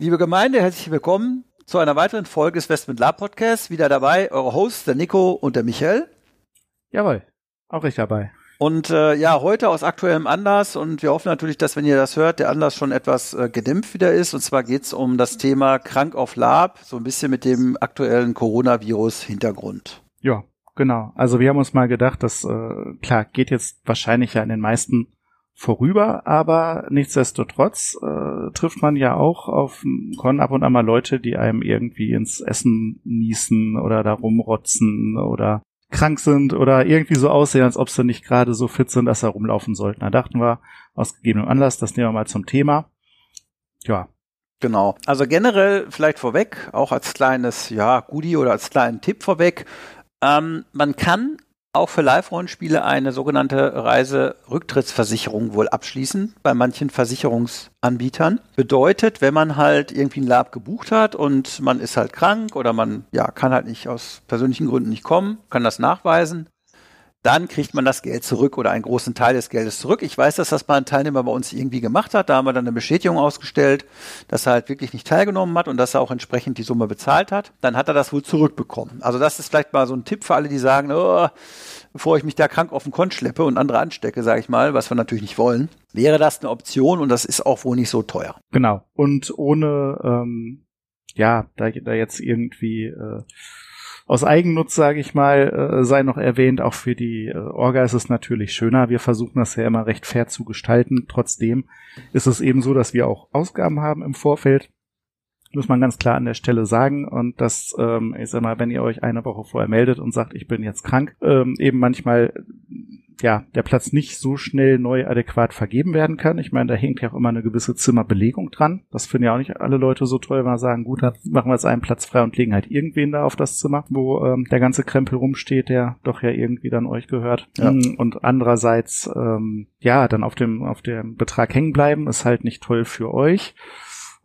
Liebe Gemeinde, herzlich willkommen zu einer weiteren Folge des Westment Lab Podcasts. Wieder dabei eure Hosts, der Nico und der Michael. Jawohl, auch ich dabei. Und äh, ja, heute aus aktuellem Anlass und wir hoffen natürlich, dass wenn ihr das hört, der Anlass schon etwas äh, gedämpft wieder ist. Und zwar geht's um das Thema Krank auf Lab, so ein bisschen mit dem aktuellen Coronavirus-Hintergrund. Ja, genau. Also wir haben uns mal gedacht, dass äh, klar geht jetzt wahrscheinlich ja in den meisten vorüber, aber nichtsdestotrotz äh, trifft man ja auch auf Con ab und an mal Leute, die einem irgendwie ins Essen niesen oder da rumrotzen oder krank sind oder irgendwie so aussehen, als ob sie nicht gerade so fit sind, dass sie rumlaufen sollten. Da dachten wir, aus gegebenem Anlass, das nehmen wir mal zum Thema. Ja. Genau. Also generell vielleicht vorweg, auch als kleines, ja, Goodie oder als kleinen Tipp vorweg. Ähm, man kann auch für Live-Rollenspiele eine sogenannte Reiserücktrittsversicherung wohl abschließen bei manchen Versicherungsanbietern. Bedeutet, wenn man halt irgendwie ein Lab gebucht hat und man ist halt krank oder man ja kann halt nicht aus persönlichen Gründen nicht kommen, kann das nachweisen, dann kriegt man das Geld zurück oder einen großen Teil des Geldes zurück. Ich weiß, dass das mal ein Teilnehmer bei uns irgendwie gemacht hat. Da haben wir dann eine Bestätigung ausgestellt, dass er halt wirklich nicht teilgenommen hat und dass er auch entsprechend die Summe bezahlt hat. Dann hat er das wohl zurückbekommen. Also das ist vielleicht mal so ein Tipp für alle, die sagen, oh, bevor ich mich da krank auf den Kont schleppe und andere anstecke, sage ich mal, was wir natürlich nicht wollen, wäre das eine Option und das ist auch wohl nicht so teuer. Genau. Und ohne, ähm, ja, da, da jetzt irgendwie äh, aus Eigennutz, sage ich mal, äh, sei noch erwähnt, auch für die äh, Orga ist es natürlich schöner. Wir versuchen das ja immer recht fair zu gestalten. Trotzdem ist es eben so, dass wir auch Ausgaben haben im Vorfeld. Muss man ganz klar an der Stelle sagen. Und das, ähm, ich sag mal, wenn ihr euch eine Woche vorher meldet und sagt, ich bin jetzt krank, ähm, eben manchmal ja, der Platz nicht so schnell neu adäquat vergeben werden kann. Ich meine, da hängt ja auch immer eine gewisse Zimmerbelegung dran. Das finden ja auch nicht alle Leute so toll, wenn wir sagen, gut, dann machen wir jetzt einen Platz frei und legen halt irgendwen da auf das Zimmer, wo ähm, der ganze Krempel rumsteht, der doch ja irgendwie dann euch gehört. Ja. Mm, und andererseits, ähm, ja, dann auf dem, auf dem Betrag hängen bleiben, ist halt nicht toll für euch.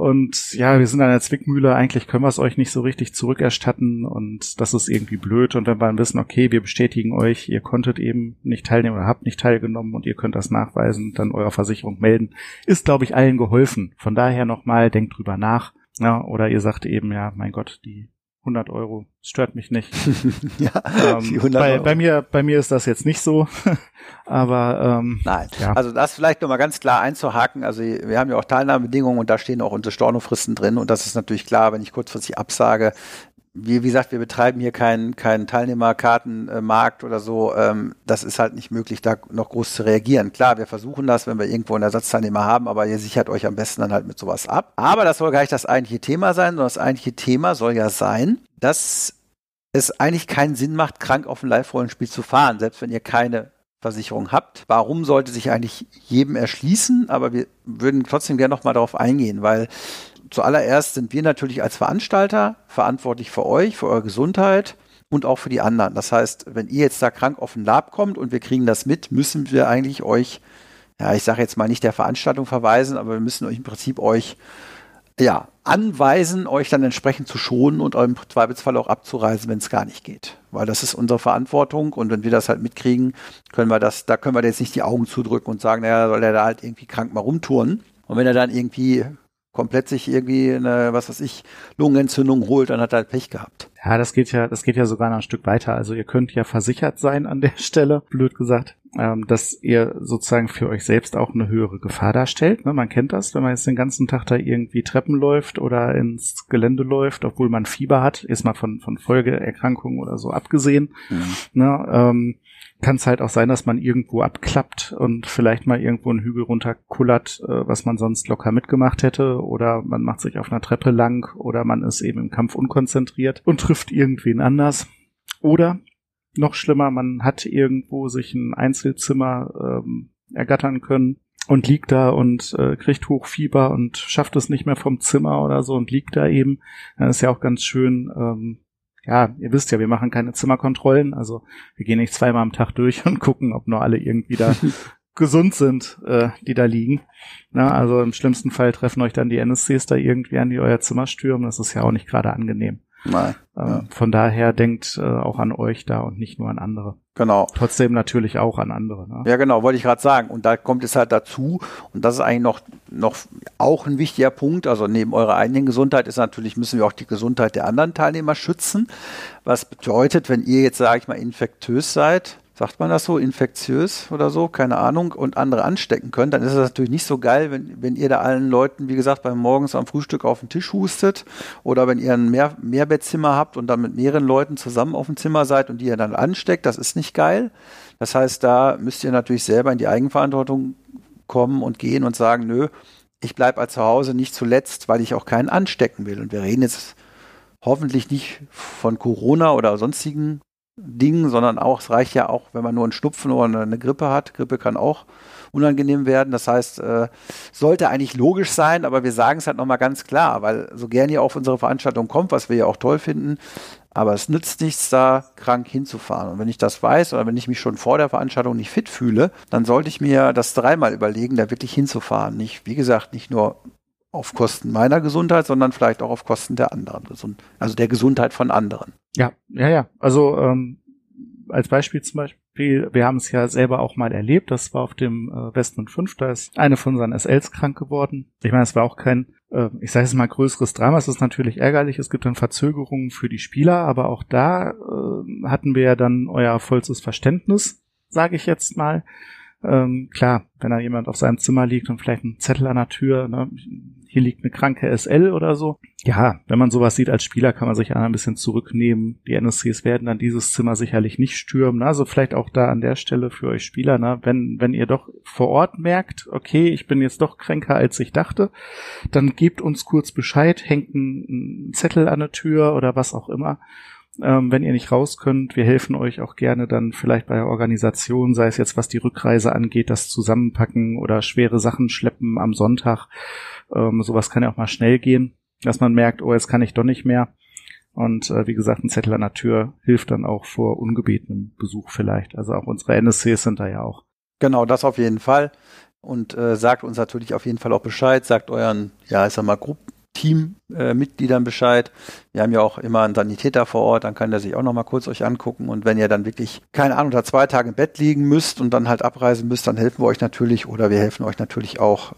Und ja, wir sind an der Zwickmühle, eigentlich können wir es euch nicht so richtig zurückerstatten und das ist irgendwie blöd. Und wenn wir dann wissen, okay, wir bestätigen euch, ihr konntet eben nicht teilnehmen oder habt nicht teilgenommen und ihr könnt das nachweisen, dann eurer Versicherung melden, ist, glaube ich, allen geholfen. Von daher nochmal, denkt drüber nach. Ja, oder ihr sagt eben, ja, mein Gott, die 100 Euro. stört mich nicht. ja, ähm, bei, bei, mir, bei mir ist das jetzt nicht so. Aber ähm, nein. Ja. Also das vielleicht nochmal ganz klar einzuhaken. Also wir haben ja auch Teilnahmebedingungen und da stehen auch unsere Stornofristen drin und das ist natürlich klar, wenn ich kurzfristig absage, wie, wie gesagt, wir betreiben hier keinen keinen Teilnehmerkartenmarkt oder so. Ähm, das ist halt nicht möglich, da noch groß zu reagieren. Klar, wir versuchen das, wenn wir irgendwo einen Ersatzteilnehmer haben, aber ihr sichert euch am besten dann halt mit sowas ab. Aber das soll gar nicht das eigentliche Thema sein, sondern das eigentliche Thema soll ja sein, dass es eigentlich keinen Sinn macht, krank auf ein Live-Rollenspiel zu fahren, selbst wenn ihr keine Versicherung habt. Warum sollte sich eigentlich jedem erschließen? Aber wir würden trotzdem gerne noch mal darauf eingehen, weil zuallererst sind wir natürlich als Veranstalter verantwortlich für euch, für eure Gesundheit und auch für die anderen. Das heißt, wenn ihr jetzt da krank auf den Lab kommt und wir kriegen das mit, müssen wir eigentlich euch, ja, ich sage jetzt mal nicht der Veranstaltung verweisen, aber wir müssen euch im Prinzip euch ja, anweisen, euch dann entsprechend zu schonen und im Zweifelsfall auch abzureisen, wenn es gar nicht geht. Weil das ist unsere Verantwortung und wenn wir das halt mitkriegen, können wir das, da können wir jetzt nicht die Augen zudrücken und sagen, naja, soll er da halt irgendwie krank mal rumtouren. Und wenn er dann irgendwie komplett sich irgendwie eine, was weiß ich, Lungenentzündung holt, dann hat er halt Pech gehabt. Ja, das geht ja, das geht ja sogar noch ein Stück weiter. Also ihr könnt ja versichert sein an der Stelle, blöd gesagt, ähm, dass ihr sozusagen für euch selbst auch eine höhere Gefahr darstellt. Ne? Man kennt das, wenn man jetzt den ganzen Tag da irgendwie Treppen läuft oder ins Gelände läuft, obwohl man Fieber hat, ist mal von, von Folgeerkrankungen oder so abgesehen. Mhm. Ne? Ähm, kann es halt auch sein, dass man irgendwo abklappt und vielleicht mal irgendwo einen Hügel runterkullert, äh, was man sonst locker mitgemacht hätte, oder man macht sich auf einer Treppe lang oder man ist eben im Kampf unkonzentriert und trifft irgendwen anders. Oder noch schlimmer, man hat irgendwo sich ein Einzelzimmer ähm, ergattern können und liegt da und äh, kriegt Hochfieber und schafft es nicht mehr vom Zimmer oder so und liegt da eben. Dann ist ja auch ganz schön, ähm, ja, ihr wisst ja, wir machen keine Zimmerkontrollen, also wir gehen nicht zweimal am Tag durch und gucken, ob nur alle irgendwie da gesund sind, äh, die da liegen. Na, also im schlimmsten Fall treffen euch dann die NSCs da irgendwie an, die euer Zimmer stürmen. Das ist ja auch nicht gerade angenehm. Nein. Ähm, ja. Von daher denkt äh, auch an euch da und nicht nur an andere. Genau. Trotzdem natürlich auch an andere. Ne? Ja, genau, wollte ich gerade sagen. Und da kommt es halt dazu, und das ist eigentlich noch, noch auch ein wichtiger Punkt. Also neben eurer eigenen Gesundheit ist natürlich, müssen wir auch die Gesundheit der anderen Teilnehmer schützen. Was bedeutet, wenn ihr jetzt, sage ich mal, infektös seid, sagt man das so, infektiös oder so, keine Ahnung, und andere anstecken könnt, dann ist es natürlich nicht so geil, wenn, wenn ihr da allen Leuten, wie gesagt, beim Morgens am Frühstück auf den Tisch hustet oder wenn ihr ein Mehr Mehrbettzimmer habt und dann mit mehreren Leuten zusammen auf dem Zimmer seid und die ihr dann ansteckt, das ist nicht geil. Das heißt, da müsst ihr natürlich selber in die Eigenverantwortung kommen und gehen und sagen, nö, ich bleibe als zu Hause nicht zuletzt, weil ich auch keinen anstecken will. Und wir reden jetzt hoffentlich nicht von Corona oder sonstigen Ding, sondern auch, es reicht ja auch, wenn man nur einen Schnupfen oder eine Grippe hat. Grippe kann auch unangenehm werden. Das heißt, äh, sollte eigentlich logisch sein, aber wir sagen es halt nochmal ganz klar, weil so gern ihr auf unsere Veranstaltung kommt, was wir ja auch toll finden, aber es nützt nichts, da krank hinzufahren. Und wenn ich das weiß oder wenn ich mich schon vor der Veranstaltung nicht fit fühle, dann sollte ich mir das dreimal überlegen, da wirklich hinzufahren. Nicht, wie gesagt, nicht nur auf Kosten meiner Gesundheit, sondern vielleicht auch auf Kosten der anderen, also der Gesundheit von anderen. Ja, ja, ja. Also ähm, als Beispiel zum Beispiel, wir haben es ja selber auch mal erlebt, das war auf dem äh, Westmund 5, da ist eine von unseren SLs krank geworden. Ich meine, es war auch kein, äh, ich sage es mal, größeres Drama, es ist natürlich ärgerlich, es gibt dann Verzögerungen für die Spieler, aber auch da äh, hatten wir ja dann euer vollstes Verständnis, sage ich jetzt mal. Ähm, klar, wenn da jemand auf seinem Zimmer liegt und vielleicht ein Zettel an der Tür, ne, hier liegt eine kranke SL oder so. Ja, wenn man sowas sieht als Spieler, kann man sich ein bisschen zurücknehmen. Die NSCs werden dann dieses Zimmer sicherlich nicht stürmen. Also vielleicht auch da an der Stelle für euch Spieler, ne? wenn, wenn ihr doch vor Ort merkt, okay, ich bin jetzt doch kränker als ich dachte, dann gebt uns kurz Bescheid, hängt ein Zettel an der Tür oder was auch immer ähm, wenn ihr nicht raus könnt. Wir helfen euch auch gerne dann vielleicht bei der Organisation, sei es jetzt was die Rückreise angeht, das Zusammenpacken oder schwere Sachen schleppen am Sonntag. Ähm, sowas kann ja auch mal schnell gehen, dass man merkt, oh, jetzt kann ich doch nicht mehr. Und äh, wie gesagt, ein Zettel an der Tür hilft dann auch vor ungebetenem Besuch vielleicht. Also auch unsere NSCs sind da ja auch. Genau, das auf jeden Fall. Und äh, sagt uns natürlich auf jeden Fall auch Bescheid, sagt euren, ja, ich sag mal, Gruppen, Teammitgliedern äh, Bescheid. Wir haben ja auch immer einen Sanitäter vor Ort, dann kann der sich auch noch mal kurz euch angucken. Und wenn ihr dann wirklich, keine Ahnung, da zwei Tage im Bett liegen müsst und dann halt abreisen müsst, dann helfen wir euch natürlich oder wir helfen euch natürlich auch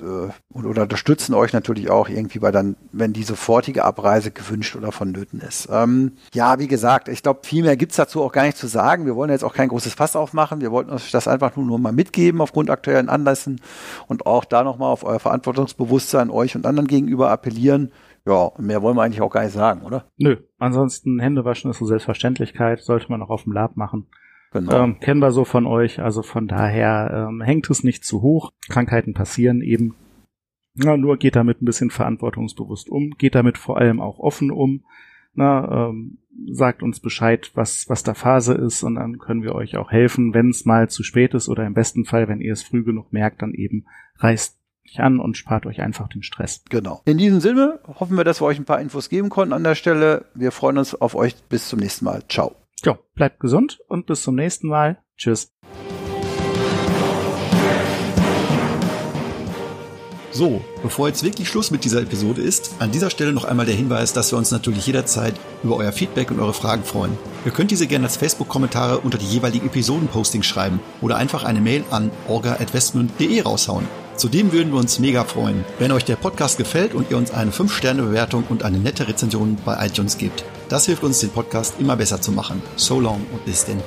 äh, oder unterstützen euch natürlich auch irgendwie bei dann, wenn die sofortige Abreise gewünscht oder vonnöten ist. Ähm, ja, wie gesagt, ich glaube, viel mehr gibt's dazu auch gar nicht zu sagen. Wir wollen jetzt auch kein großes Fass aufmachen. Wir wollten euch das einfach nur, nur mal mitgeben aufgrund aktuellen Anlässen und auch da nochmal auf euer Verantwortungsbewusstsein euch und anderen gegenüber appellieren. Ja, mehr wollen wir eigentlich auch gar nicht sagen, oder? Nö, ansonsten Hände waschen ist eine Selbstverständlichkeit, sollte man auch auf dem Lab machen. Genau. Ähm, kennen wir so von euch, also von daher ähm, hängt es nicht zu hoch. Krankheiten passieren eben. Na, nur geht damit ein bisschen verantwortungsbewusst um, geht damit vor allem auch offen um. Na, ähm, sagt uns Bescheid, was, was da Phase ist und dann können wir euch auch helfen, wenn es mal zu spät ist oder im besten Fall, wenn ihr es früh genug merkt, dann eben reißt euch an und spart euch einfach den Stress. Genau. In diesem Sinne hoffen wir, dass wir euch ein paar Infos geben konnten an der Stelle. Wir freuen uns auf euch. Bis zum nächsten Mal. Ciao. Ja, bleibt gesund und bis zum nächsten Mal. Tschüss. So, bevor jetzt wirklich Schluss mit dieser Episode ist, an dieser Stelle noch einmal der Hinweis, dass wir uns natürlich jederzeit über euer Feedback und eure Fragen freuen. Ihr könnt diese gerne als Facebook-Kommentare unter die jeweiligen Episoden-Postings schreiben oder einfach eine Mail an orga.westmund.de raushauen. Zudem würden wir uns mega freuen, wenn euch der Podcast gefällt und ihr uns eine 5-Sterne-Bewertung und eine nette Rezension bei iTunes gebt. Das hilft uns, den Podcast immer besser zu machen. So long und bis denn.